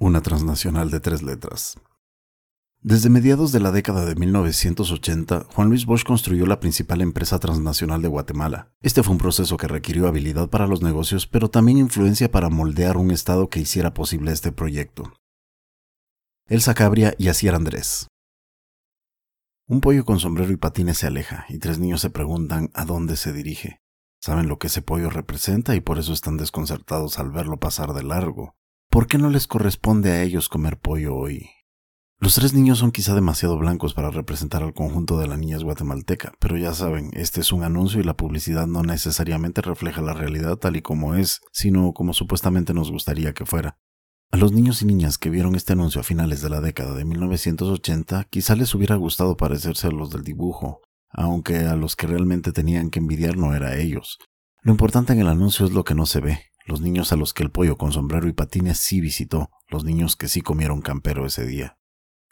una transnacional de tres letras. Desde mediados de la década de 1980, Juan Luis Bosch construyó la principal empresa transnacional de Guatemala. Este fue un proceso que requirió habilidad para los negocios, pero también influencia para moldear un Estado que hiciera posible este proyecto. Elsa Cabria y Asier Andrés. Un pollo con sombrero y patines se aleja, y tres niños se preguntan a dónde se dirige. Saben lo que ese pollo representa y por eso están desconcertados al verlo pasar de largo. ¿Por qué no les corresponde a ellos comer pollo hoy? Los tres niños son quizá demasiado blancos para representar al conjunto de la niñez guatemalteca, pero ya saben, este es un anuncio y la publicidad no necesariamente refleja la realidad tal y como es, sino como supuestamente nos gustaría que fuera. A los niños y niñas que vieron este anuncio a finales de la década de 1980, quizá les hubiera gustado parecerse a los del dibujo, aunque a los que realmente tenían que envidiar no era a ellos. Lo importante en el anuncio es lo que no se ve, los niños a los que el pollo con sombrero y patines sí visitó, los niños que sí comieron campero ese día.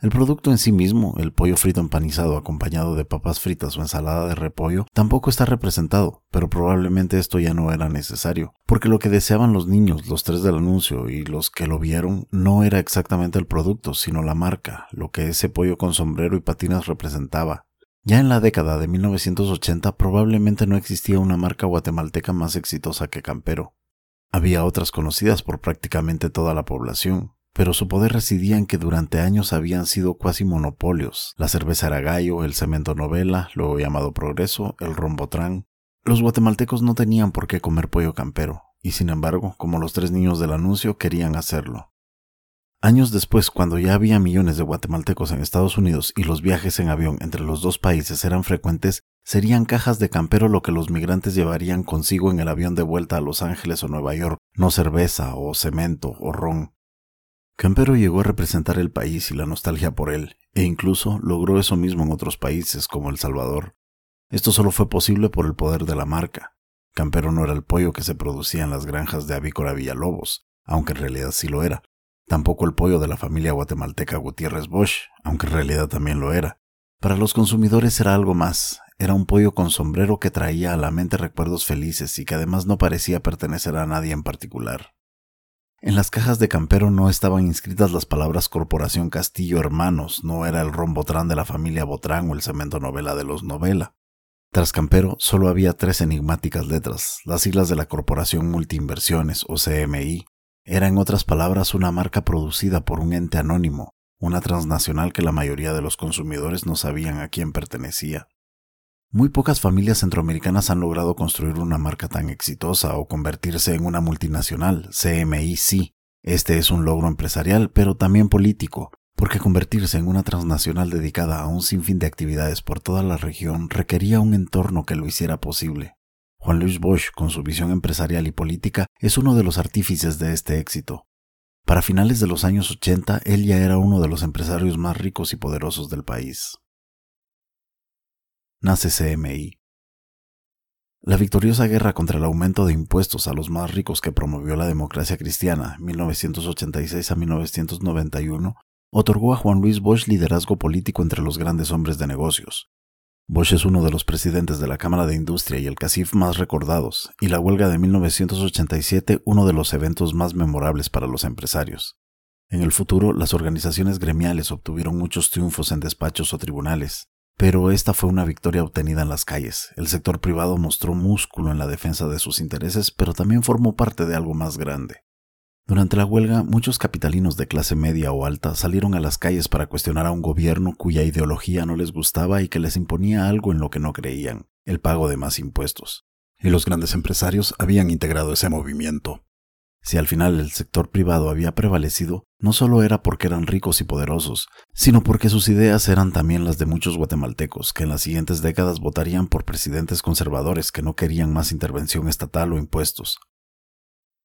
El producto en sí mismo, el pollo frito empanizado acompañado de papas fritas o ensalada de repollo, tampoco está representado, pero probablemente esto ya no era necesario, porque lo que deseaban los niños, los tres del anuncio y los que lo vieron, no era exactamente el producto, sino la marca, lo que ese pollo con sombrero y patinas representaba. Ya en la década de 1980 probablemente no existía una marca guatemalteca más exitosa que Campero. Había otras conocidas por prácticamente toda la población, pero su poder residía en que durante años habían sido cuasi monopolios. La cerveza era gallo, el cemento novela, luego llamado progreso, el rombotrán. Los guatemaltecos no tenían por qué comer pollo campero, y sin embargo, como los tres niños del anuncio, querían hacerlo. Años después, cuando ya había millones de guatemaltecos en Estados Unidos y los viajes en avión entre los dos países eran frecuentes, serían cajas de campero lo que los migrantes llevarían consigo en el avión de vuelta a Los Ángeles o Nueva York, no cerveza o cemento o ron. Campero llegó a representar el país y la nostalgia por él, e incluso logró eso mismo en otros países como El Salvador. Esto solo fue posible por el poder de la marca. Campero no era el pollo que se producía en las granjas de Avícola Villalobos, aunque en realidad sí lo era. Tampoco el pollo de la familia guatemalteca Gutiérrez Bosch, aunque en realidad también lo era. Para los consumidores era algo más, era un pollo con sombrero que traía a la mente recuerdos felices y que además no parecía pertenecer a nadie en particular. En las cajas de Campero no estaban inscritas las palabras Corporación Castillo Hermanos, no era el ron Botrán de la familia Botrán o el cemento novela de los Novela. Tras Campero solo había tres enigmáticas letras, las siglas de la Corporación Multiinversiones o CMI. Era en otras palabras una marca producida por un ente anónimo, una transnacional que la mayoría de los consumidores no sabían a quién pertenecía. Muy pocas familias centroamericanas han logrado construir una marca tan exitosa o convertirse en una multinacional. CMI sí. Este es un logro empresarial, pero también político, porque convertirse en una transnacional dedicada a un sinfín de actividades por toda la región requería un entorno que lo hiciera posible. Juan Luis Bosch, con su visión empresarial y política, es uno de los artífices de este éxito. Para finales de los años 80, él ya era uno de los empresarios más ricos y poderosos del país nace CMI. La victoriosa guerra contra el aumento de impuestos a los más ricos que promovió la democracia cristiana 1986 a 1991 otorgó a Juan Luis Bosch liderazgo político entre los grandes hombres de negocios. Bosch es uno de los presidentes de la Cámara de Industria y el CACIF más recordados, y la huelga de 1987 uno de los eventos más memorables para los empresarios. En el futuro, las organizaciones gremiales obtuvieron muchos triunfos en despachos o tribunales, pero esta fue una victoria obtenida en las calles. El sector privado mostró músculo en la defensa de sus intereses, pero también formó parte de algo más grande. Durante la huelga, muchos capitalinos de clase media o alta salieron a las calles para cuestionar a un gobierno cuya ideología no les gustaba y que les imponía algo en lo que no creían, el pago de más impuestos. Y los grandes empresarios habían integrado ese movimiento. Si al final el sector privado había prevalecido, no solo era porque eran ricos y poderosos, sino porque sus ideas eran también las de muchos guatemaltecos que en las siguientes décadas votarían por presidentes conservadores que no querían más intervención estatal o impuestos.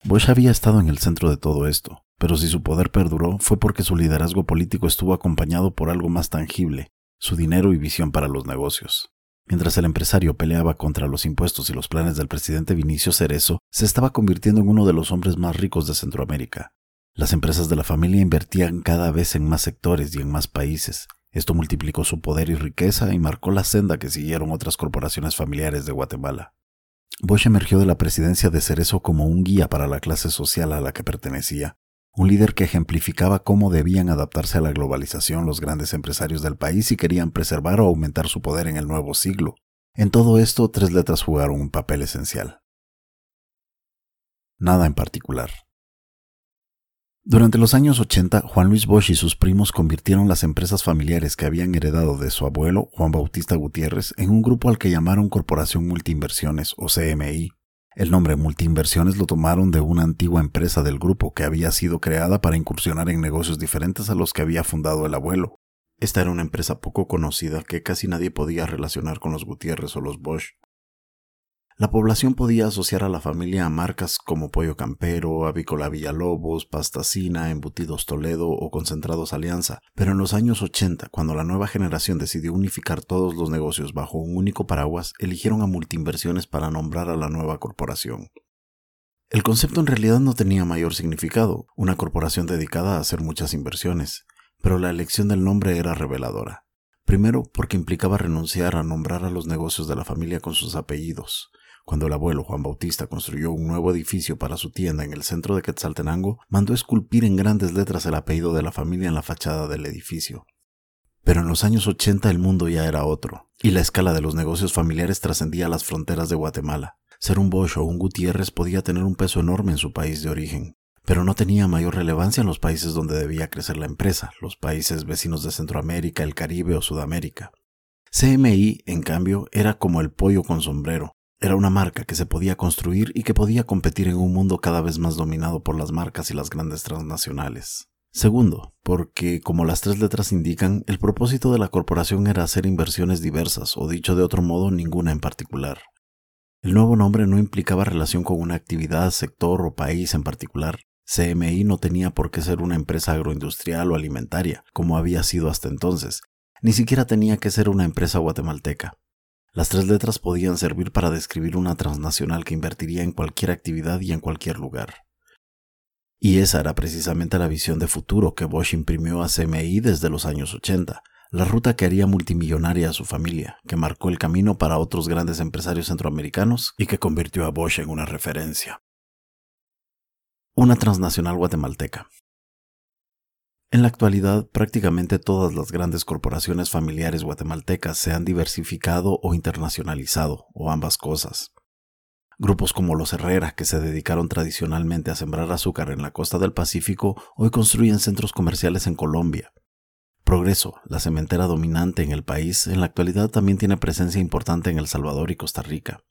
Bush había estado en el centro de todo esto, pero si su poder perduró fue porque su liderazgo político estuvo acompañado por algo más tangible, su dinero y visión para los negocios. Mientras el empresario peleaba contra los impuestos y los planes del presidente Vinicio Cerezo, se estaba convirtiendo en uno de los hombres más ricos de Centroamérica. Las empresas de la familia invertían cada vez en más sectores y en más países. Esto multiplicó su poder y riqueza y marcó la senda que siguieron otras corporaciones familiares de Guatemala. Bosch emergió de la presidencia de Cerezo como un guía para la clase social a la que pertenecía. Un líder que ejemplificaba cómo debían adaptarse a la globalización los grandes empresarios del país si querían preservar o aumentar su poder en el nuevo siglo. En todo esto, tres letras jugaron un papel esencial. Nada en particular. Durante los años 80, Juan Luis Bosch y sus primos convirtieron las empresas familiares que habían heredado de su abuelo, Juan Bautista Gutiérrez, en un grupo al que llamaron Corporación Multiinversiones o CMI. El nombre Multiinversiones lo tomaron de una antigua empresa del grupo que había sido creada para incursionar en negocios diferentes a los que había fundado el abuelo. Esta era una empresa poco conocida que casi nadie podía relacionar con los Gutiérrez o los Bosch. La población podía asociar a la familia a marcas como Pollo Campero, Avícola Villalobos, Pastacina, Embutidos Toledo o Concentrados Alianza, pero en los años 80, cuando la nueva generación decidió unificar todos los negocios bajo un único paraguas, eligieron a Multinversiones para nombrar a la nueva corporación. El concepto en realidad no tenía mayor significado, una corporación dedicada a hacer muchas inversiones, pero la elección del nombre era reveladora. Primero, porque implicaba renunciar a nombrar a los negocios de la familia con sus apellidos. Cuando el abuelo Juan Bautista construyó un nuevo edificio para su tienda en el centro de Quetzaltenango, mandó esculpir en grandes letras el apellido de la familia en la fachada del edificio. Pero en los años 80 el mundo ya era otro, y la escala de los negocios familiares trascendía las fronteras de Guatemala. Ser un Bosch o un Gutiérrez podía tener un peso enorme en su país de origen, pero no tenía mayor relevancia en los países donde debía crecer la empresa, los países vecinos de Centroamérica, el Caribe o Sudamérica. CMI, en cambio, era como el pollo con sombrero, era una marca que se podía construir y que podía competir en un mundo cada vez más dominado por las marcas y las grandes transnacionales. Segundo, porque, como las tres letras indican, el propósito de la corporación era hacer inversiones diversas, o dicho de otro modo, ninguna en particular. El nuevo nombre no implicaba relación con una actividad, sector o país en particular. CMI no tenía por qué ser una empresa agroindustrial o alimentaria, como había sido hasta entonces, ni siquiera tenía que ser una empresa guatemalteca. Las tres letras podían servir para describir una transnacional que invertiría en cualquier actividad y en cualquier lugar. Y esa era precisamente la visión de futuro que Bosch imprimió a CMI desde los años 80, la ruta que haría multimillonaria a su familia, que marcó el camino para otros grandes empresarios centroamericanos y que convirtió a Bosch en una referencia. Una transnacional guatemalteca. En la actualidad, prácticamente todas las grandes corporaciones familiares guatemaltecas se han diversificado o internacionalizado, o ambas cosas. Grupos como los Herrera, que se dedicaron tradicionalmente a sembrar azúcar en la costa del Pacífico, hoy construyen centros comerciales en Colombia. Progreso, la cementera dominante en el país, en la actualidad también tiene presencia importante en El Salvador y Costa Rica.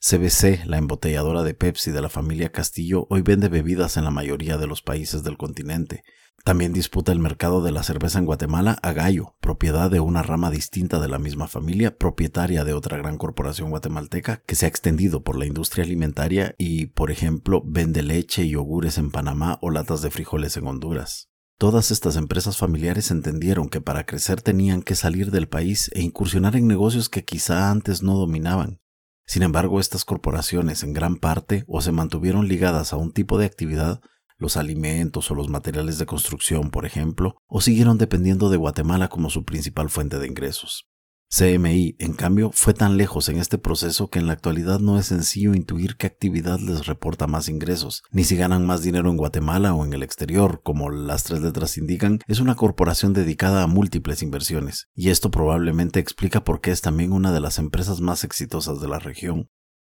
CBC, la embotelladora de Pepsi de la familia Castillo, hoy vende bebidas en la mayoría de los países del continente, también disputa el mercado de la cerveza en Guatemala a Gallo, propiedad de una rama distinta de la misma familia, propietaria de otra gran corporación guatemalteca que se ha extendido por la industria alimentaria y, por ejemplo, vende leche y yogures en Panamá o latas de frijoles en Honduras. Todas estas empresas familiares entendieron que para crecer tenían que salir del país e incursionar en negocios que quizá antes no dominaban. Sin embargo, estas corporaciones en gran parte o se mantuvieron ligadas a un tipo de actividad los alimentos o los materiales de construcción, por ejemplo, o siguieron dependiendo de Guatemala como su principal fuente de ingresos. CMI, en cambio, fue tan lejos en este proceso que en la actualidad no es sencillo intuir qué actividad les reporta más ingresos, ni si ganan más dinero en Guatemala o en el exterior, como las tres letras indican, es una corporación dedicada a múltiples inversiones, y esto probablemente explica por qué es también una de las empresas más exitosas de la región.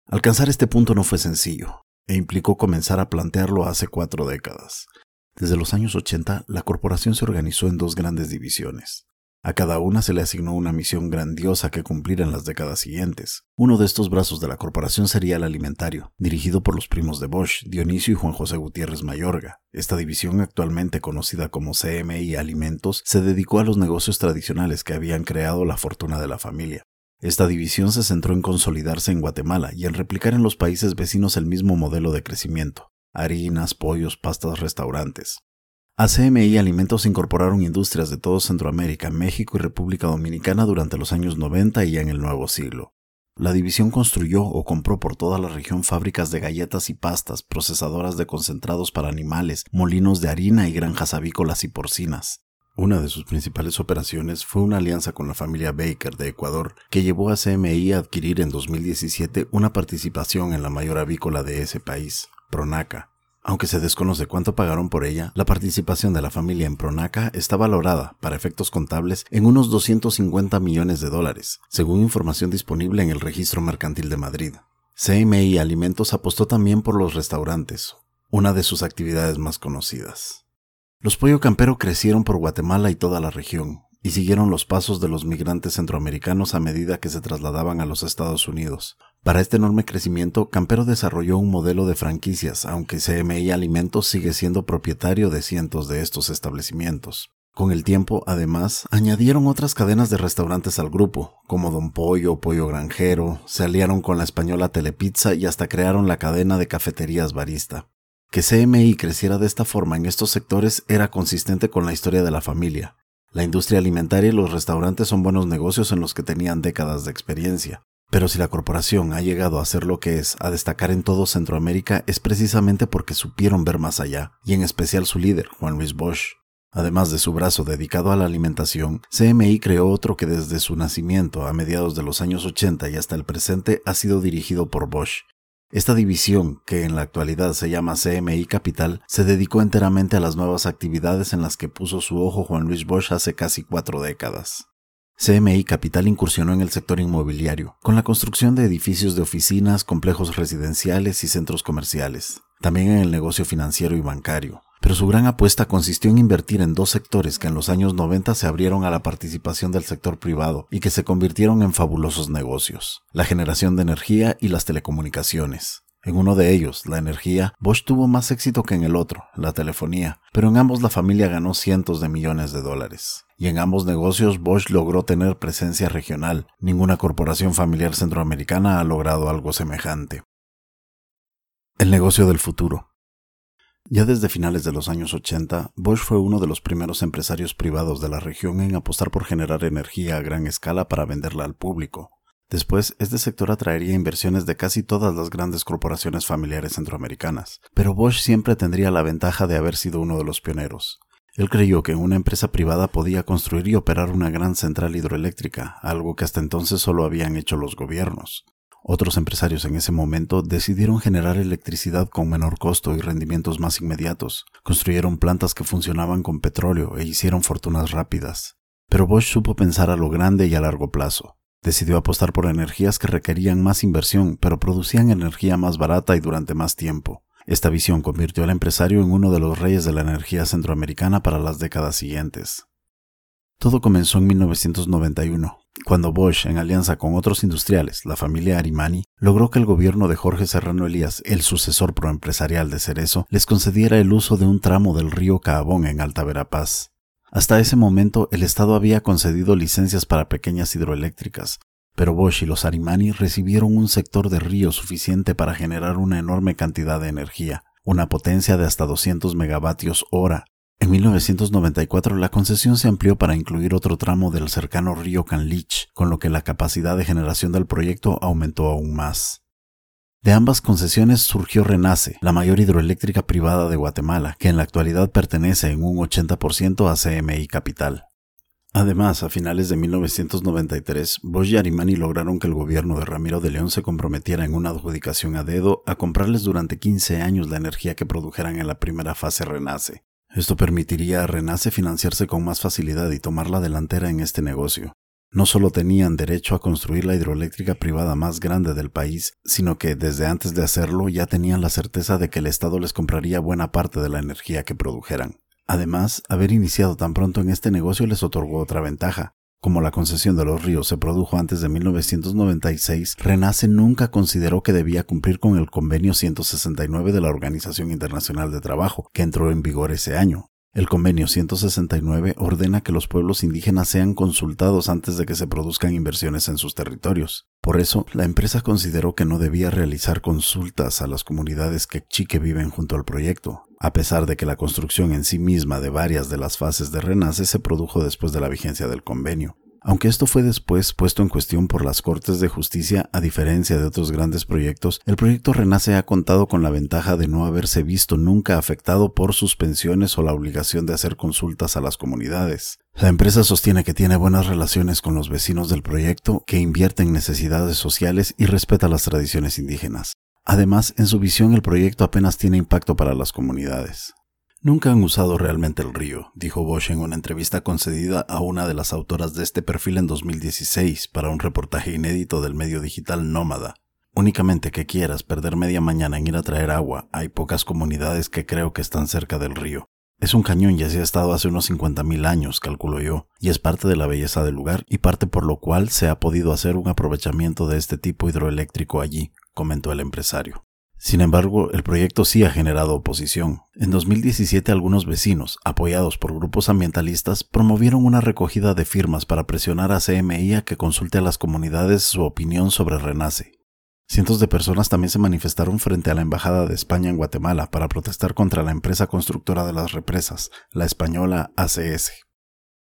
Alcanzar este punto no fue sencillo e implicó comenzar a plantearlo hace cuatro décadas. Desde los años 80, la corporación se organizó en dos grandes divisiones. A cada una se le asignó una misión grandiosa que cumplir en las décadas siguientes. Uno de estos brazos de la corporación sería el alimentario, dirigido por los primos de Bosch, Dionisio y Juan José Gutiérrez Mayorga. Esta división, actualmente conocida como CMI Alimentos, se dedicó a los negocios tradicionales que habían creado la fortuna de la familia. Esta división se centró en consolidarse en Guatemala y en replicar en los países vecinos el mismo modelo de crecimiento, harinas, pollos, pastas, restaurantes. A CMI Alimentos incorporaron industrias de todo Centroamérica, México y República Dominicana durante los años 90 y en el nuevo siglo. La división construyó o compró por toda la región fábricas de galletas y pastas, procesadoras de concentrados para animales, molinos de harina y granjas avícolas y porcinas. Una de sus principales operaciones fue una alianza con la familia Baker de Ecuador, que llevó a CMI a adquirir en 2017 una participación en la mayor avícola de ese país, Pronaca. Aunque se desconoce cuánto pagaron por ella, la participación de la familia en Pronaca está valorada, para efectos contables, en unos 250 millones de dólares, según información disponible en el Registro Mercantil de Madrid. CMI Alimentos apostó también por los restaurantes, una de sus actividades más conocidas. Los pollo campero crecieron por Guatemala y toda la región, y siguieron los pasos de los migrantes centroamericanos a medida que se trasladaban a los Estados Unidos. Para este enorme crecimiento, Campero desarrolló un modelo de franquicias, aunque CMI Alimentos sigue siendo propietario de cientos de estos establecimientos. Con el tiempo, además, añadieron otras cadenas de restaurantes al grupo, como Don Pollo, Pollo Granjero, se aliaron con la española Telepizza y hasta crearon la cadena de cafeterías Barista. Que CMI creciera de esta forma en estos sectores era consistente con la historia de la familia, la industria alimentaria y los restaurantes son buenos negocios en los que tenían décadas de experiencia. Pero si la corporación ha llegado a ser lo que es, a destacar en todo Centroamérica, es precisamente porque supieron ver más allá, y en especial su líder, Juan Luis Bosch. Además de su brazo dedicado a la alimentación, CMI creó otro que desde su nacimiento, a mediados de los años 80 y hasta el presente, ha sido dirigido por Bosch, esta división, que en la actualidad se llama CMI Capital, se dedicó enteramente a las nuevas actividades en las que puso su ojo Juan Luis Bosch hace casi cuatro décadas. CMI Capital incursionó en el sector inmobiliario, con la construcción de edificios de oficinas, complejos residenciales y centros comerciales, también en el negocio financiero y bancario, pero su gran apuesta consistió en invertir en dos sectores que en los años 90 se abrieron a la participación del sector privado y que se convirtieron en fabulosos negocios, la generación de energía y las telecomunicaciones. En uno de ellos, la energía, Bosch tuvo más éxito que en el otro, la telefonía, pero en ambos la familia ganó cientos de millones de dólares. Y en ambos negocios Bosch logró tener presencia regional. Ninguna corporación familiar centroamericana ha logrado algo semejante. El negocio del futuro. Ya desde finales de los años 80, Bosch fue uno de los primeros empresarios privados de la región en apostar por generar energía a gran escala para venderla al público. Después, este sector atraería inversiones de casi todas las grandes corporaciones familiares centroamericanas, pero Bosch siempre tendría la ventaja de haber sido uno de los pioneros. Él creyó que una empresa privada podía construir y operar una gran central hidroeléctrica, algo que hasta entonces solo habían hecho los gobiernos. Otros empresarios en ese momento decidieron generar electricidad con menor costo y rendimientos más inmediatos. Construyeron plantas que funcionaban con petróleo e hicieron fortunas rápidas. Pero Bosch supo pensar a lo grande y a largo plazo. Decidió apostar por energías que requerían más inversión, pero producían energía más barata y durante más tiempo. Esta visión convirtió al empresario en uno de los reyes de la energía centroamericana para las décadas siguientes. Todo comenzó en 1991, cuando Bosch, en alianza con otros industriales, la familia Arimani, logró que el gobierno de Jorge Serrano Elías, el sucesor proempresarial de Cerezo, les concediera el uso de un tramo del río Caabón en Alta Verapaz. Hasta ese momento, el Estado había concedido licencias para pequeñas hidroeléctricas, pero Bosch y los Arimani recibieron un sector de río suficiente para generar una enorme cantidad de energía, una potencia de hasta 200 megavatios hora, en 1994 la concesión se amplió para incluir otro tramo del cercano río Canlich, con lo que la capacidad de generación del proyecto aumentó aún más. De ambas concesiones surgió Renace, la mayor hidroeléctrica privada de Guatemala, que en la actualidad pertenece en un 80% a CMI Capital. Además, a finales de 1993, Bosch y Arimani lograron que el gobierno de Ramiro de León se comprometiera en una adjudicación a dedo a comprarles durante 15 años la energía que produjeran en la primera fase Renace. Esto permitiría a Renace financiarse con más facilidad y tomar la delantera en este negocio. No solo tenían derecho a construir la hidroeléctrica privada más grande del país, sino que desde antes de hacerlo ya tenían la certeza de que el Estado les compraría buena parte de la energía que produjeran. Además, haber iniciado tan pronto en este negocio les otorgó otra ventaja. Como la concesión de los ríos se produjo antes de 1996, Renace nunca consideró que debía cumplir con el convenio 169 de la Organización Internacional de Trabajo, que entró en vigor ese año. El convenio 169 ordena que los pueblos indígenas sean consultados antes de que se produzcan inversiones en sus territorios. Por eso, la empresa consideró que no debía realizar consultas a las comunidades quechí que viven junto al proyecto, a pesar de que la construcción en sí misma de varias de las fases de Renace se produjo después de la vigencia del convenio. Aunque esto fue después puesto en cuestión por las Cortes de Justicia, a diferencia de otros grandes proyectos, el proyecto Renace ha contado con la ventaja de no haberse visto nunca afectado por suspensiones o la obligación de hacer consultas a las comunidades. La empresa sostiene que tiene buenas relaciones con los vecinos del proyecto, que invierte en necesidades sociales y respeta las tradiciones indígenas. Además, en su visión el proyecto apenas tiene impacto para las comunidades. Nunca han usado realmente el río, dijo Bosch en una entrevista concedida a una de las autoras de este perfil en 2016 para un reportaje inédito del medio digital Nómada. Únicamente que quieras perder media mañana en ir a traer agua, hay pocas comunidades que creo que están cerca del río. Es un cañón y así ha estado hace unos 50.000 años, calculo yo, y es parte de la belleza del lugar y parte por lo cual se ha podido hacer un aprovechamiento de este tipo hidroeléctrico allí, comentó el empresario. Sin embargo, el proyecto sí ha generado oposición. En 2017 algunos vecinos, apoyados por grupos ambientalistas, promovieron una recogida de firmas para presionar a CMI a que consulte a las comunidades su opinión sobre Renace. Cientos de personas también se manifestaron frente a la Embajada de España en Guatemala para protestar contra la empresa constructora de las represas, la española ACS.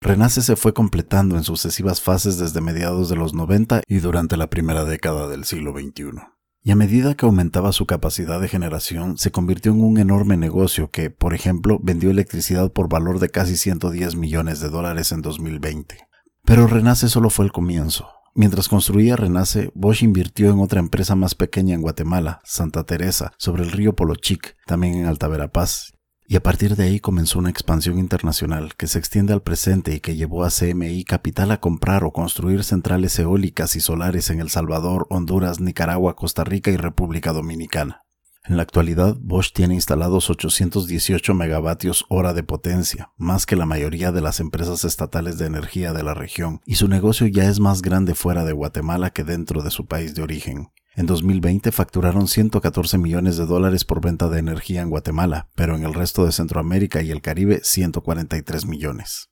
Renace se fue completando en sucesivas fases desde mediados de los 90 y durante la primera década del siglo XXI. Y a medida que aumentaba su capacidad de generación, se convirtió en un enorme negocio que, por ejemplo, vendió electricidad por valor de casi 110 millones de dólares en 2020. Pero Renace solo fue el comienzo. Mientras construía Renace, Bosch invirtió en otra empresa más pequeña en Guatemala, Santa Teresa, sobre el río Polochic, también en Alta Verapaz, y a partir de ahí comenzó una expansión internacional que se extiende al presente y que llevó a CMI Capital a comprar o construir centrales eólicas y solares en El Salvador, Honduras, Nicaragua, Costa Rica y República Dominicana. En la actualidad, Bosch tiene instalados 818 megavatios hora de potencia, más que la mayoría de las empresas estatales de energía de la región, y su negocio ya es más grande fuera de Guatemala que dentro de su país de origen. En 2020 facturaron 114 millones de dólares por venta de energía en Guatemala, pero en el resto de Centroamérica y el Caribe 143 millones.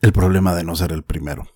El problema de no ser el primero.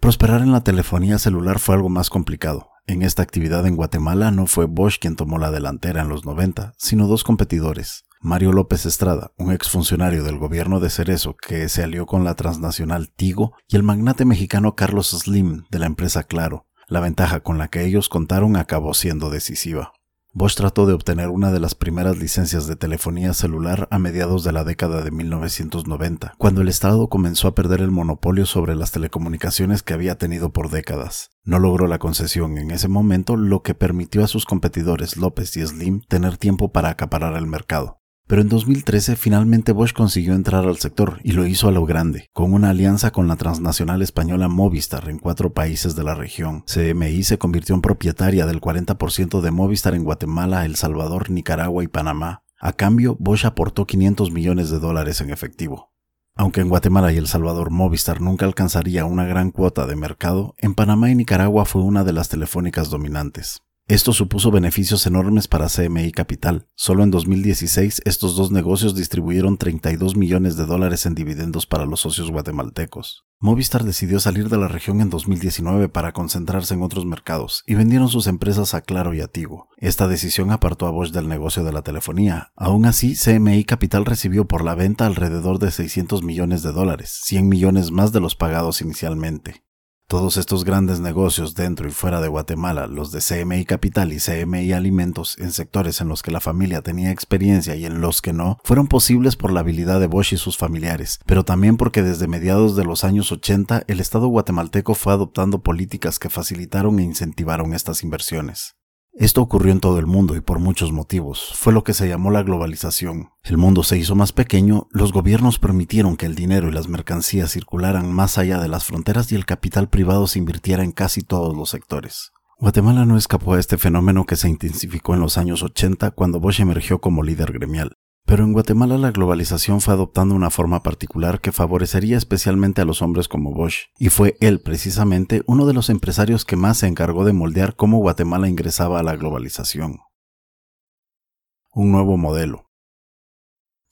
Prosperar en la telefonía celular fue algo más complicado. En esta actividad en Guatemala no fue Bosch quien tomó la delantera en los 90, sino dos competidores. Mario López Estrada, un exfuncionario del gobierno de Cerezo que se alió con la transnacional Tigo, y el magnate mexicano Carlos Slim de la empresa Claro. La ventaja con la que ellos contaron acabó siendo decisiva. Bosch trató de obtener una de las primeras licencias de telefonía celular a mediados de la década de 1990, cuando el Estado comenzó a perder el monopolio sobre las telecomunicaciones que había tenido por décadas. No logró la concesión en ese momento, lo que permitió a sus competidores López y Slim tener tiempo para acaparar el mercado. Pero en 2013 finalmente Bosch consiguió entrar al sector y lo hizo a lo grande, con una alianza con la transnacional española Movistar en cuatro países de la región. CMI se convirtió en propietaria del 40% de Movistar en Guatemala, El Salvador, Nicaragua y Panamá. A cambio, Bosch aportó 500 millones de dólares en efectivo. Aunque en Guatemala y El Salvador Movistar nunca alcanzaría una gran cuota de mercado, en Panamá y Nicaragua fue una de las telefónicas dominantes. Esto supuso beneficios enormes para CMI Capital. Solo en 2016 estos dos negocios distribuyeron 32 millones de dólares en dividendos para los socios guatemaltecos. Movistar decidió salir de la región en 2019 para concentrarse en otros mercados y vendieron sus empresas a Claro y a. Esta decisión apartó a Bosch del negocio de la telefonía. Aún así, CMI Capital recibió por la venta alrededor de 600 millones de dólares, 100 millones más de los pagados inicialmente. Todos estos grandes negocios dentro y fuera de Guatemala, los de CMI Capital y CMI Alimentos, en sectores en los que la familia tenía experiencia y en los que no, fueron posibles por la habilidad de Bosch y sus familiares, pero también porque desde mediados de los años 80 el Estado guatemalteco fue adoptando políticas que facilitaron e incentivaron estas inversiones. Esto ocurrió en todo el mundo y por muchos motivos. Fue lo que se llamó la globalización. El mundo se hizo más pequeño, los gobiernos permitieron que el dinero y las mercancías circularan más allá de las fronteras y el capital privado se invirtiera en casi todos los sectores. Guatemala no escapó a este fenómeno que se intensificó en los años 80 cuando Bosch emergió como líder gremial. Pero en Guatemala la globalización fue adoptando una forma particular que favorecería especialmente a los hombres como Bosch, y fue él precisamente uno de los empresarios que más se encargó de moldear cómo Guatemala ingresaba a la globalización. Un nuevo modelo.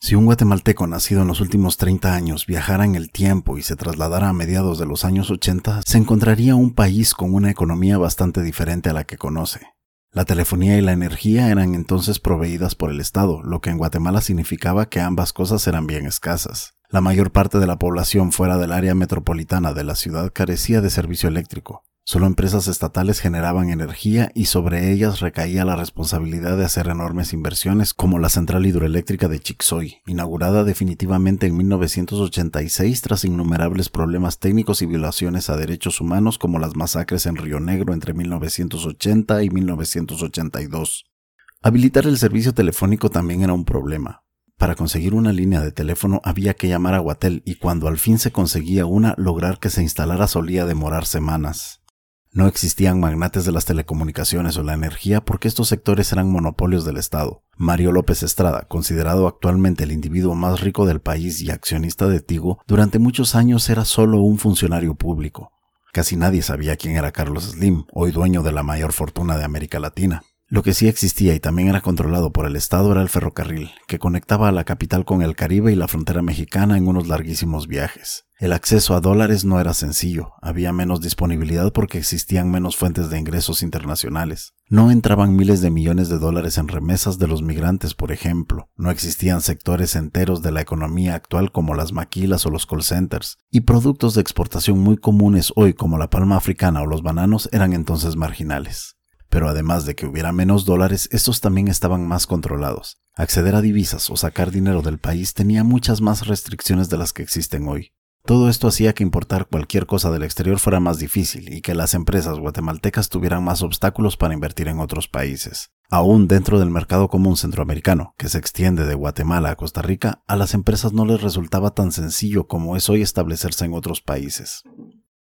Si un guatemalteco nacido en los últimos 30 años viajara en el tiempo y se trasladara a mediados de los años 80, se encontraría un país con una economía bastante diferente a la que conoce. La telefonía y la energía eran entonces proveídas por el Estado, lo que en Guatemala significaba que ambas cosas eran bien escasas. La mayor parte de la población fuera del área metropolitana de la ciudad carecía de servicio eléctrico. Solo empresas estatales generaban energía y sobre ellas recaía la responsabilidad de hacer enormes inversiones como la central hidroeléctrica de Chixoy, inaugurada definitivamente en 1986 tras innumerables problemas técnicos y violaciones a derechos humanos como las masacres en Río Negro entre 1980 y 1982. Habilitar el servicio telefónico también era un problema. Para conseguir una línea de teléfono había que llamar a Guatel y cuando al fin se conseguía una, lograr que se instalara solía demorar semanas. No existían magnates de las telecomunicaciones o la energía porque estos sectores eran monopolios del Estado. Mario López Estrada, considerado actualmente el individuo más rico del país y accionista de Tigo, durante muchos años era solo un funcionario público. Casi nadie sabía quién era Carlos Slim, hoy dueño de la mayor fortuna de América Latina. Lo que sí existía y también era controlado por el Estado era el ferrocarril, que conectaba a la capital con el Caribe y la frontera mexicana en unos larguísimos viajes. El acceso a dólares no era sencillo, había menos disponibilidad porque existían menos fuentes de ingresos internacionales. No entraban miles de millones de dólares en remesas de los migrantes, por ejemplo. No existían sectores enteros de la economía actual como las maquilas o los call centers. Y productos de exportación muy comunes hoy como la palma africana o los bananos eran entonces marginales. Pero además de que hubiera menos dólares, estos también estaban más controlados. Acceder a divisas o sacar dinero del país tenía muchas más restricciones de las que existen hoy. Todo esto hacía que importar cualquier cosa del exterior fuera más difícil y que las empresas guatemaltecas tuvieran más obstáculos para invertir en otros países. Aún dentro del mercado común centroamericano, que se extiende de Guatemala a Costa Rica, a las empresas no les resultaba tan sencillo como es hoy establecerse en otros países.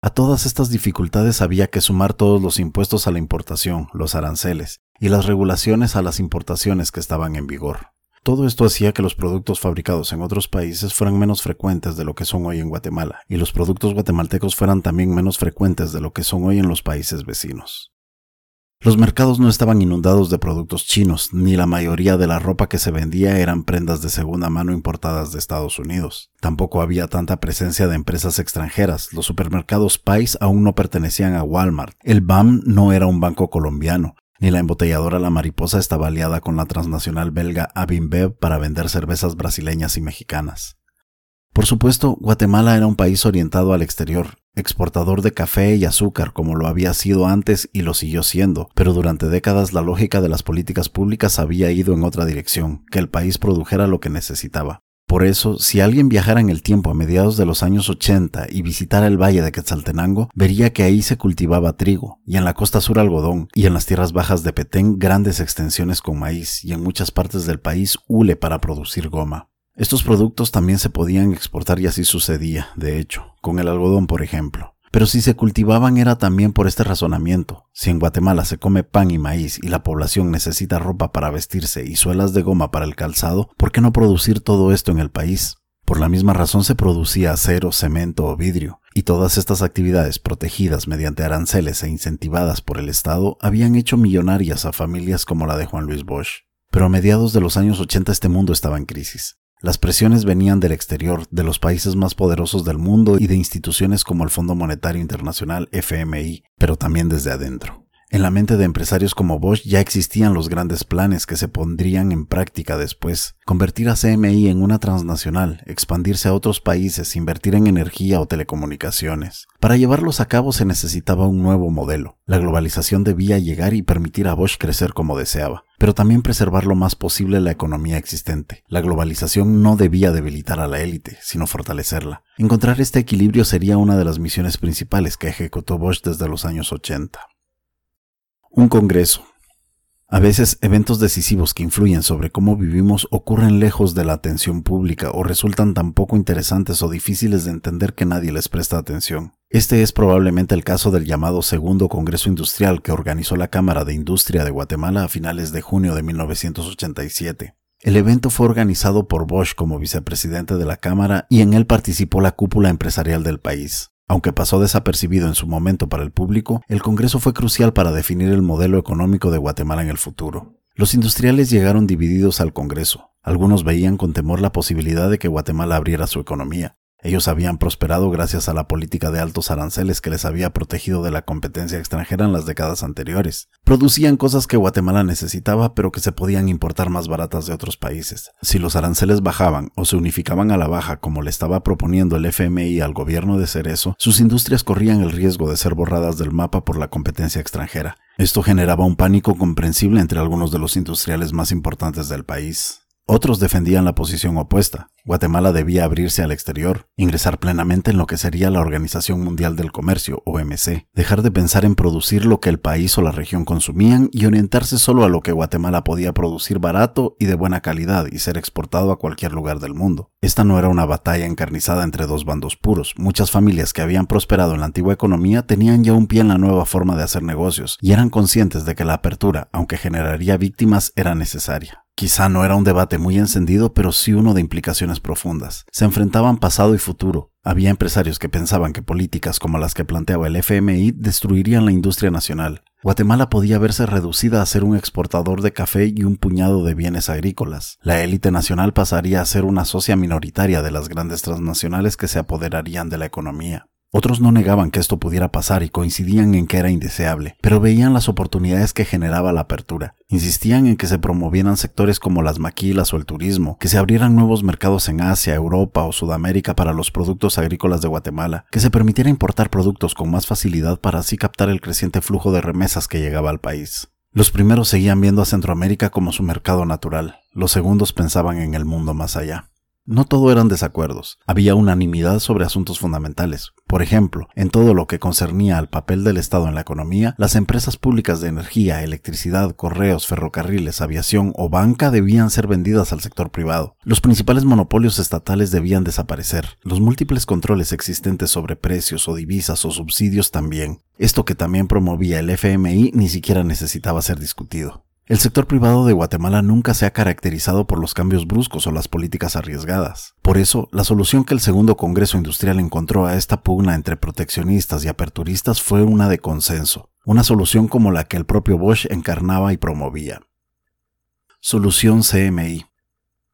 A todas estas dificultades había que sumar todos los impuestos a la importación, los aranceles, y las regulaciones a las importaciones que estaban en vigor. Todo esto hacía que los productos fabricados en otros países fueran menos frecuentes de lo que son hoy en Guatemala, y los productos guatemaltecos fueran también menos frecuentes de lo que son hoy en los países vecinos. Los mercados no estaban inundados de productos chinos, ni la mayoría de la ropa que se vendía eran prendas de segunda mano importadas de Estados Unidos. Tampoco había tanta presencia de empresas extranjeras. Los supermercados Pais aún no pertenecían a Walmart. El BAM no era un banco colombiano, ni la embotelladora La Mariposa estaba aliada con la transnacional belga Abinbev para vender cervezas brasileñas y mexicanas. Por supuesto, Guatemala era un país orientado al exterior, exportador de café y azúcar como lo había sido antes y lo siguió siendo, pero durante décadas la lógica de las políticas públicas había ido en otra dirección, que el país produjera lo que necesitaba. Por eso, si alguien viajara en el tiempo a mediados de los años 80 y visitara el valle de Quetzaltenango, vería que ahí se cultivaba trigo, y en la costa sur algodón, y en las tierras bajas de Petén grandes extensiones con maíz, y en muchas partes del país hule para producir goma. Estos productos también se podían exportar y así sucedía, de hecho, con el algodón por ejemplo. Pero si se cultivaban era también por este razonamiento. Si en Guatemala se come pan y maíz y la población necesita ropa para vestirse y suelas de goma para el calzado, ¿por qué no producir todo esto en el país? Por la misma razón se producía acero, cemento o vidrio, y todas estas actividades protegidas mediante aranceles e incentivadas por el Estado habían hecho millonarias a familias como la de Juan Luis Bosch. Pero a mediados de los años 80 este mundo estaba en crisis. Las presiones venían del exterior, de los países más poderosos del mundo y de instituciones como el Fondo Monetario Internacional FMI, pero también desde adentro. En la mente de empresarios como Bosch ya existían los grandes planes que se pondrían en práctica después. Convertir a CMI en una transnacional, expandirse a otros países, invertir en energía o telecomunicaciones. Para llevarlos a cabo se necesitaba un nuevo modelo. La globalización debía llegar y permitir a Bosch crecer como deseaba, pero también preservar lo más posible la economía existente. La globalización no debía debilitar a la élite, sino fortalecerla. Encontrar este equilibrio sería una de las misiones principales que ejecutó Bosch desde los años 80. Un congreso. A veces eventos decisivos que influyen sobre cómo vivimos ocurren lejos de la atención pública o resultan tan poco interesantes o difíciles de entender que nadie les presta atención. Este es probablemente el caso del llamado Segundo Congreso Industrial que organizó la Cámara de Industria de Guatemala a finales de junio de 1987. El evento fue organizado por Bosch como vicepresidente de la Cámara y en él participó la cúpula empresarial del país. Aunque pasó desapercibido en su momento para el público, el Congreso fue crucial para definir el modelo económico de Guatemala en el futuro. Los industriales llegaron divididos al Congreso. Algunos veían con temor la posibilidad de que Guatemala abriera su economía. Ellos habían prosperado gracias a la política de altos aranceles que les había protegido de la competencia extranjera en las décadas anteriores. Producían cosas que Guatemala necesitaba pero que se podían importar más baratas de otros países. Si los aranceles bajaban o se unificaban a la baja como le estaba proponiendo el FMI al gobierno de Cerezo, sus industrias corrían el riesgo de ser borradas del mapa por la competencia extranjera. Esto generaba un pánico comprensible entre algunos de los industriales más importantes del país. Otros defendían la posición opuesta. Guatemala debía abrirse al exterior, ingresar plenamente en lo que sería la Organización Mundial del Comercio, OMC, dejar de pensar en producir lo que el país o la región consumían y orientarse solo a lo que Guatemala podía producir barato y de buena calidad y ser exportado a cualquier lugar del mundo. Esta no era una batalla encarnizada entre dos bandos puros. Muchas familias que habían prosperado en la antigua economía tenían ya un pie en la nueva forma de hacer negocios y eran conscientes de que la apertura, aunque generaría víctimas, era necesaria. Quizá no era un debate muy encendido, pero sí uno de implicaciones profundas. Se enfrentaban pasado y futuro. Había empresarios que pensaban que políticas como las que planteaba el FMI destruirían la industria nacional. Guatemala podía verse reducida a ser un exportador de café y un puñado de bienes agrícolas. La élite nacional pasaría a ser una socia minoritaria de las grandes transnacionales que se apoderarían de la economía. Otros no negaban que esto pudiera pasar y coincidían en que era indeseable, pero veían las oportunidades que generaba la apertura. Insistían en que se promovieran sectores como las maquilas o el turismo, que se abrieran nuevos mercados en Asia, Europa o Sudamérica para los productos agrícolas de Guatemala, que se permitiera importar productos con más facilidad para así captar el creciente flujo de remesas que llegaba al país. Los primeros seguían viendo a Centroamérica como su mercado natural, los segundos pensaban en el mundo más allá. No todo eran desacuerdos, había unanimidad sobre asuntos fundamentales. Por ejemplo, en todo lo que concernía al papel del Estado en la economía, las empresas públicas de energía, electricidad, correos, ferrocarriles, aviación o banca debían ser vendidas al sector privado. Los principales monopolios estatales debían desaparecer. Los múltiples controles existentes sobre precios o divisas o subsidios también. Esto que también promovía el FMI ni siquiera necesitaba ser discutido. El sector privado de Guatemala nunca se ha caracterizado por los cambios bruscos o las políticas arriesgadas. Por eso, la solución que el segundo Congreso Industrial encontró a esta pugna entre proteccionistas y aperturistas fue una de consenso, una solución como la que el propio Bosch encarnaba y promovía. Solución CMI.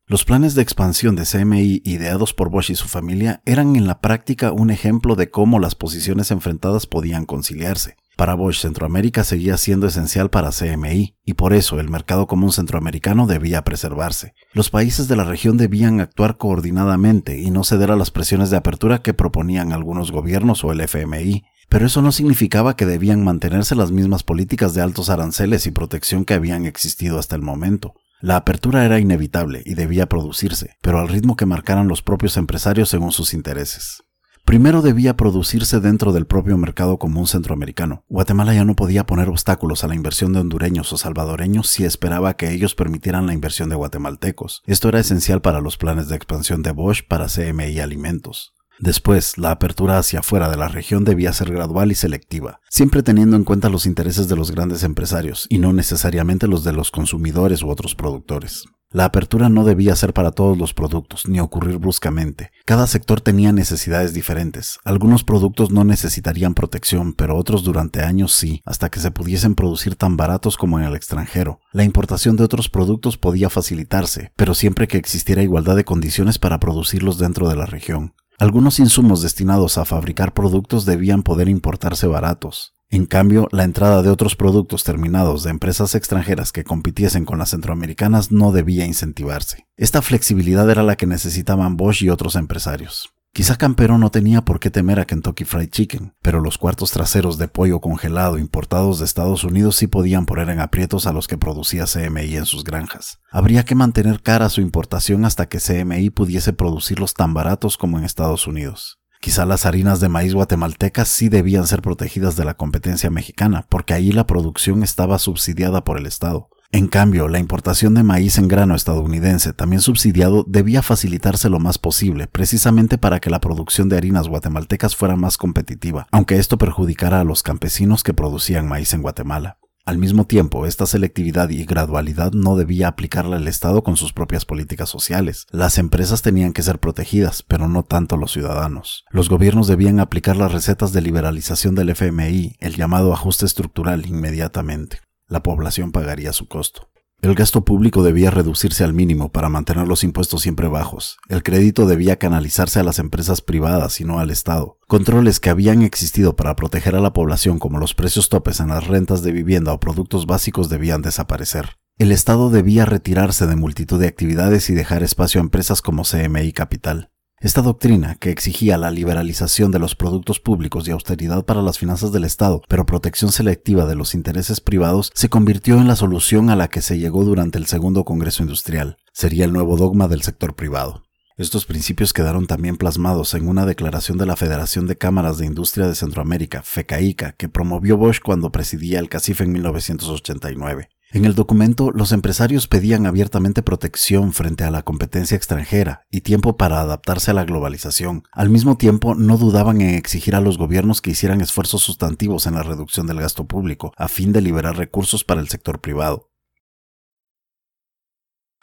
Los planes de expansión de CMI ideados por Bosch y su familia eran en la práctica un ejemplo de cómo las posiciones enfrentadas podían conciliarse. Para Bosch, Centroamérica seguía siendo esencial para CMI, y por eso el mercado común centroamericano debía preservarse. Los países de la región debían actuar coordinadamente y no ceder a las presiones de apertura que proponían algunos gobiernos o el FMI, pero eso no significaba que debían mantenerse las mismas políticas de altos aranceles y protección que habían existido hasta el momento. La apertura era inevitable y debía producirse, pero al ritmo que marcaran los propios empresarios según sus intereses. Primero debía producirse dentro del propio mercado común centroamericano. Guatemala ya no podía poner obstáculos a la inversión de hondureños o salvadoreños si esperaba que ellos permitieran la inversión de guatemaltecos. Esto era esencial para los planes de expansión de Bosch para CMI Alimentos. Después, la apertura hacia afuera de la región debía ser gradual y selectiva, siempre teniendo en cuenta los intereses de los grandes empresarios y no necesariamente los de los consumidores u otros productores. La apertura no debía ser para todos los productos, ni ocurrir bruscamente. Cada sector tenía necesidades diferentes. Algunos productos no necesitarían protección, pero otros durante años sí, hasta que se pudiesen producir tan baratos como en el extranjero. La importación de otros productos podía facilitarse, pero siempre que existiera igualdad de condiciones para producirlos dentro de la región. Algunos insumos destinados a fabricar productos debían poder importarse baratos. En cambio, la entrada de otros productos terminados de empresas extranjeras que compitiesen con las centroamericanas no debía incentivarse. Esta flexibilidad era la que necesitaban Bosch y otros empresarios. Quizá Campero no tenía por qué temer a Kentucky Fried Chicken, pero los cuartos traseros de pollo congelado importados de Estados Unidos sí podían poner en aprietos a los que producía CMI en sus granjas. Habría que mantener cara su importación hasta que CMI pudiese producirlos tan baratos como en Estados Unidos. Quizá las harinas de maíz guatemaltecas sí debían ser protegidas de la competencia mexicana, porque ahí la producción estaba subsidiada por el Estado. En cambio, la importación de maíz en grano estadounidense, también subsidiado, debía facilitarse lo más posible, precisamente para que la producción de harinas guatemaltecas fuera más competitiva, aunque esto perjudicara a los campesinos que producían maíz en Guatemala. Al mismo tiempo, esta selectividad y gradualidad no debía aplicarla el Estado con sus propias políticas sociales. Las empresas tenían que ser protegidas, pero no tanto los ciudadanos. Los gobiernos debían aplicar las recetas de liberalización del FMI, el llamado ajuste estructural, inmediatamente. La población pagaría su costo. El gasto público debía reducirse al mínimo para mantener los impuestos siempre bajos. El crédito debía canalizarse a las empresas privadas y no al Estado. Controles que habían existido para proteger a la población como los precios topes en las rentas de vivienda o productos básicos debían desaparecer. El Estado debía retirarse de multitud de actividades y dejar espacio a empresas como CMI Capital. Esta doctrina, que exigía la liberalización de los productos públicos y austeridad para las finanzas del Estado, pero protección selectiva de los intereses privados, se convirtió en la solución a la que se llegó durante el Segundo Congreso Industrial. Sería el nuevo dogma del sector privado. Estos principios quedaron también plasmados en una declaración de la Federación de Cámaras de Industria de Centroamérica, FECAICA, que promovió Bosch cuando presidía el CACIF en 1989. En el documento, los empresarios pedían abiertamente protección frente a la competencia extranjera y tiempo para adaptarse a la globalización. Al mismo tiempo, no dudaban en exigir a los gobiernos que hicieran esfuerzos sustantivos en la reducción del gasto público, a fin de liberar recursos para el sector privado.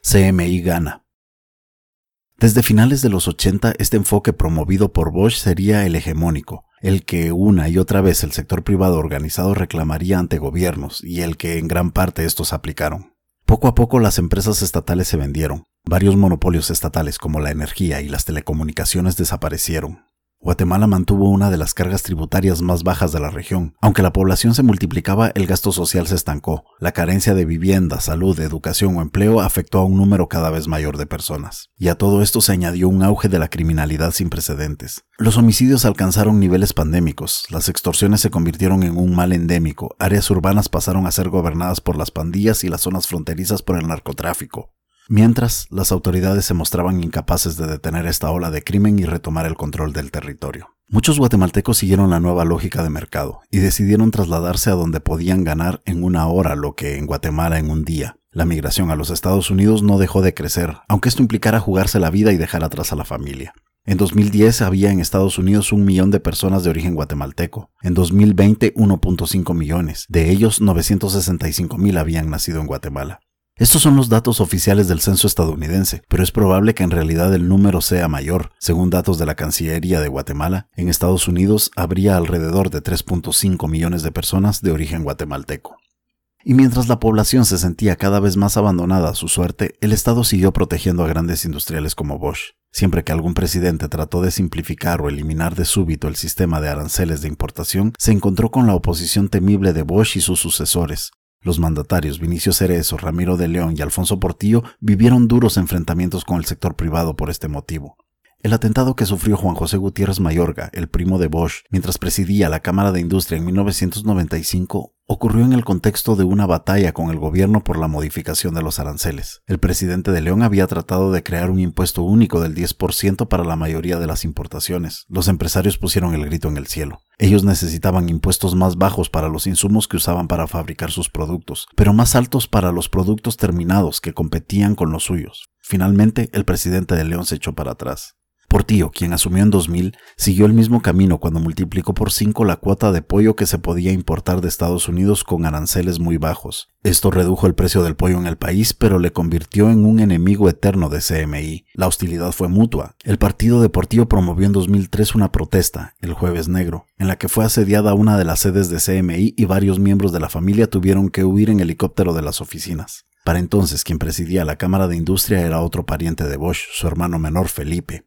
CMI gana. Desde finales de los 80, este enfoque promovido por Bosch sería el hegemónico, el que una y otra vez el sector privado organizado reclamaría ante gobiernos y el que en gran parte estos aplicaron. Poco a poco las empresas estatales se vendieron, varios monopolios estatales como la energía y las telecomunicaciones desaparecieron, Guatemala mantuvo una de las cargas tributarias más bajas de la región. Aunque la población se multiplicaba, el gasto social se estancó. La carencia de vivienda, salud, educación o empleo afectó a un número cada vez mayor de personas. Y a todo esto se añadió un auge de la criminalidad sin precedentes. Los homicidios alcanzaron niveles pandémicos, las extorsiones se convirtieron en un mal endémico, áreas urbanas pasaron a ser gobernadas por las pandillas y las zonas fronterizas por el narcotráfico. Mientras, las autoridades se mostraban incapaces de detener esta ola de crimen y retomar el control del territorio. Muchos guatemaltecos siguieron la nueva lógica de mercado y decidieron trasladarse a donde podían ganar en una hora lo que en Guatemala en un día. La migración a los Estados Unidos no dejó de crecer, aunque esto implicara jugarse la vida y dejar atrás a la familia. En 2010 había en Estados Unidos un millón de personas de origen guatemalteco. En 2020 1.5 millones. De ellos 965 mil habían nacido en Guatemala. Estos son los datos oficiales del censo estadounidense, pero es probable que en realidad el número sea mayor. Según datos de la Cancillería de Guatemala, en Estados Unidos habría alrededor de 3.5 millones de personas de origen guatemalteco. Y mientras la población se sentía cada vez más abandonada a su suerte, el Estado siguió protegiendo a grandes industriales como Bosch. Siempre que algún presidente trató de simplificar o eliminar de súbito el sistema de aranceles de importación, se encontró con la oposición temible de Bosch y sus sucesores, los mandatarios Vinicio Cerezo, Ramiro de León y Alfonso Portillo vivieron duros enfrentamientos con el sector privado por este motivo. El atentado que sufrió Juan José Gutiérrez Mayorga, el primo de Bosch, mientras presidía la Cámara de Industria en 1995, ocurrió en el contexto de una batalla con el gobierno por la modificación de los aranceles. El presidente de León había tratado de crear un impuesto único del 10% para la mayoría de las importaciones. Los empresarios pusieron el grito en el cielo. Ellos necesitaban impuestos más bajos para los insumos que usaban para fabricar sus productos, pero más altos para los productos terminados que competían con los suyos. Finalmente, el presidente de León se echó para atrás. Portillo, quien asumió en 2000, siguió el mismo camino cuando multiplicó por 5 la cuota de pollo que se podía importar de Estados Unidos con aranceles muy bajos. Esto redujo el precio del pollo en el país, pero le convirtió en un enemigo eterno de CMI. La hostilidad fue mutua. El partido de Portillo promovió en 2003 una protesta, el Jueves Negro, en la que fue asediada una de las sedes de CMI y varios miembros de la familia tuvieron que huir en helicóptero de las oficinas. Para entonces quien presidía la Cámara de Industria era otro pariente de Bosch, su hermano menor Felipe.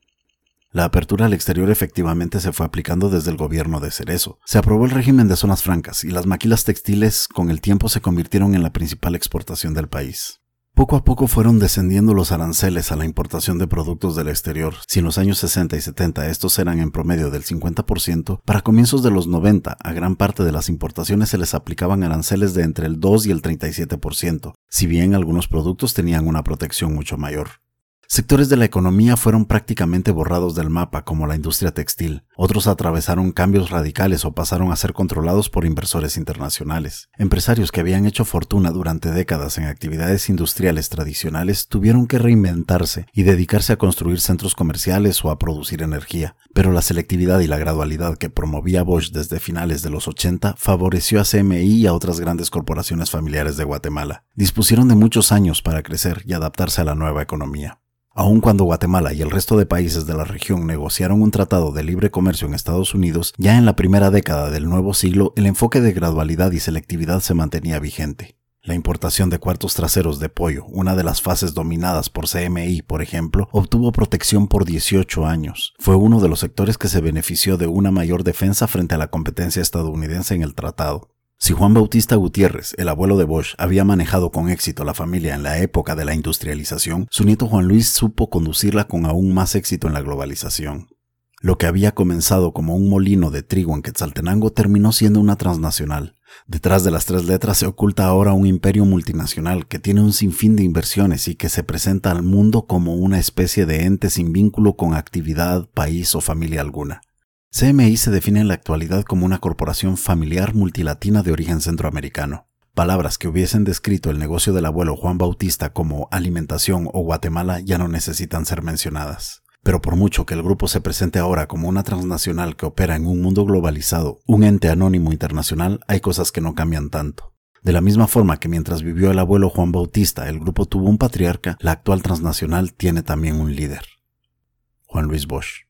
La apertura al exterior efectivamente se fue aplicando desde el gobierno de Cerezo. Se aprobó el régimen de zonas francas y las maquilas textiles con el tiempo se convirtieron en la principal exportación del país. Poco a poco fueron descendiendo los aranceles a la importación de productos del exterior. Si en los años 60 y 70 estos eran en promedio del 50%, para comienzos de los 90 a gran parte de las importaciones se les aplicaban aranceles de entre el 2 y el 37%, si bien algunos productos tenían una protección mucho mayor. Sectores de la economía fueron prácticamente borrados del mapa, como la industria textil. Otros atravesaron cambios radicales o pasaron a ser controlados por inversores internacionales. Empresarios que habían hecho fortuna durante décadas en actividades industriales tradicionales tuvieron que reinventarse y dedicarse a construir centros comerciales o a producir energía. Pero la selectividad y la gradualidad que promovía Bosch desde finales de los 80 favoreció a CMI y a otras grandes corporaciones familiares de Guatemala. Dispusieron de muchos años para crecer y adaptarse a la nueva economía. Aun cuando Guatemala y el resto de países de la región negociaron un tratado de libre comercio en Estados Unidos, ya en la primera década del nuevo siglo el enfoque de gradualidad y selectividad se mantenía vigente. La importación de cuartos traseros de pollo, una de las fases dominadas por CMI, por ejemplo, obtuvo protección por 18 años. Fue uno de los sectores que se benefició de una mayor defensa frente a la competencia estadounidense en el tratado. Si Juan Bautista Gutiérrez, el abuelo de Bosch, había manejado con éxito la familia en la época de la industrialización, su nieto Juan Luis supo conducirla con aún más éxito en la globalización. Lo que había comenzado como un molino de trigo en Quetzaltenango terminó siendo una transnacional. Detrás de las tres letras se oculta ahora un imperio multinacional que tiene un sinfín de inversiones y que se presenta al mundo como una especie de ente sin vínculo con actividad, país o familia alguna. CMI se define en la actualidad como una corporación familiar multilatina de origen centroamericano. Palabras que hubiesen descrito el negocio del abuelo Juan Bautista como alimentación o Guatemala ya no necesitan ser mencionadas. Pero por mucho que el grupo se presente ahora como una transnacional que opera en un mundo globalizado, un ente anónimo internacional, hay cosas que no cambian tanto. De la misma forma que mientras vivió el abuelo Juan Bautista el grupo tuvo un patriarca, la actual transnacional tiene también un líder. Juan Luis Bosch